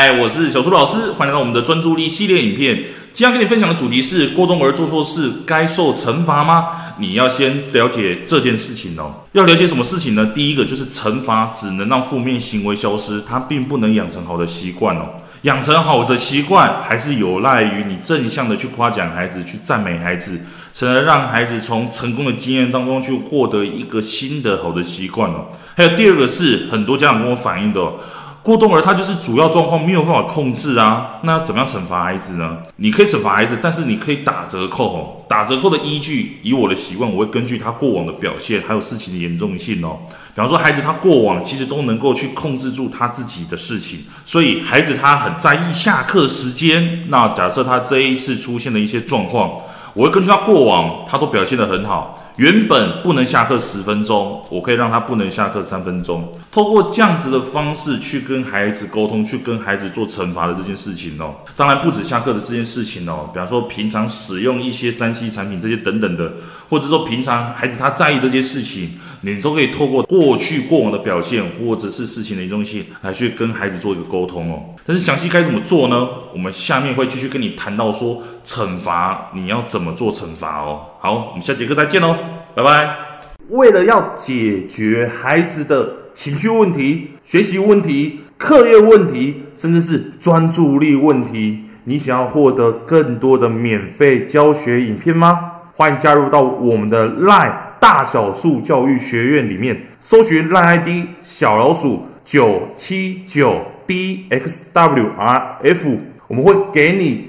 嗨，我是小苏老师，欢迎来到我们的专注力系列影片。今天跟你分享的主题是：过冬儿做错事该受惩罚吗？你要先了解这件事情哦。要了解什么事情呢？第一个就是惩罚只能让负面行为消失，它并不能养成好的习惯哦。养成好的习惯，还是有赖于你正向的去夸奖孩子，去赞美孩子，才能让孩子从成功的经验当中去获得一个新的好的习惯哦。还有第二个是很多家长跟我反映的。过动儿他就是主要状况没有办法控制啊，那怎么样惩罚孩子呢？你可以惩罚孩子，但是你可以打折扣哦。打折扣的依据，以我的习惯，我会根据他过往的表现，还有事情的严重性哦。比方说，孩子他过往其实都能够去控制住他自己的事情，所以孩子他很在意下课时间。那假设他这一次出现了一些状况。我会根据他过往，他都表现得很好。原本不能下课十分钟，我可以让他不能下课三分钟。透过这样子的方式去跟孩子沟通，去跟孩子做惩罚的这件事情哦。当然不止下课的这件事情哦，比方说平常使用一些三 C 产品这些等等的，或者说平常孩子他在意这些事情。你都可以透过过去过往的表现，或者是事情的严重性，来去跟孩子做一个沟通哦。但是详细该怎么做呢？我们下面会继续跟你谈到说惩罚，你要怎么做惩罚哦。好，我们下节课再见喽，拜拜。为了要解决孩子的情绪问题、学习问题、课业问题，甚至是专注力问题，你想要获得更多的免费教学影片吗？欢迎加入到我们的 LINE。大小树教育学院里面搜寻 LINE ID 小老鼠九七九 dxwrf，我们会给你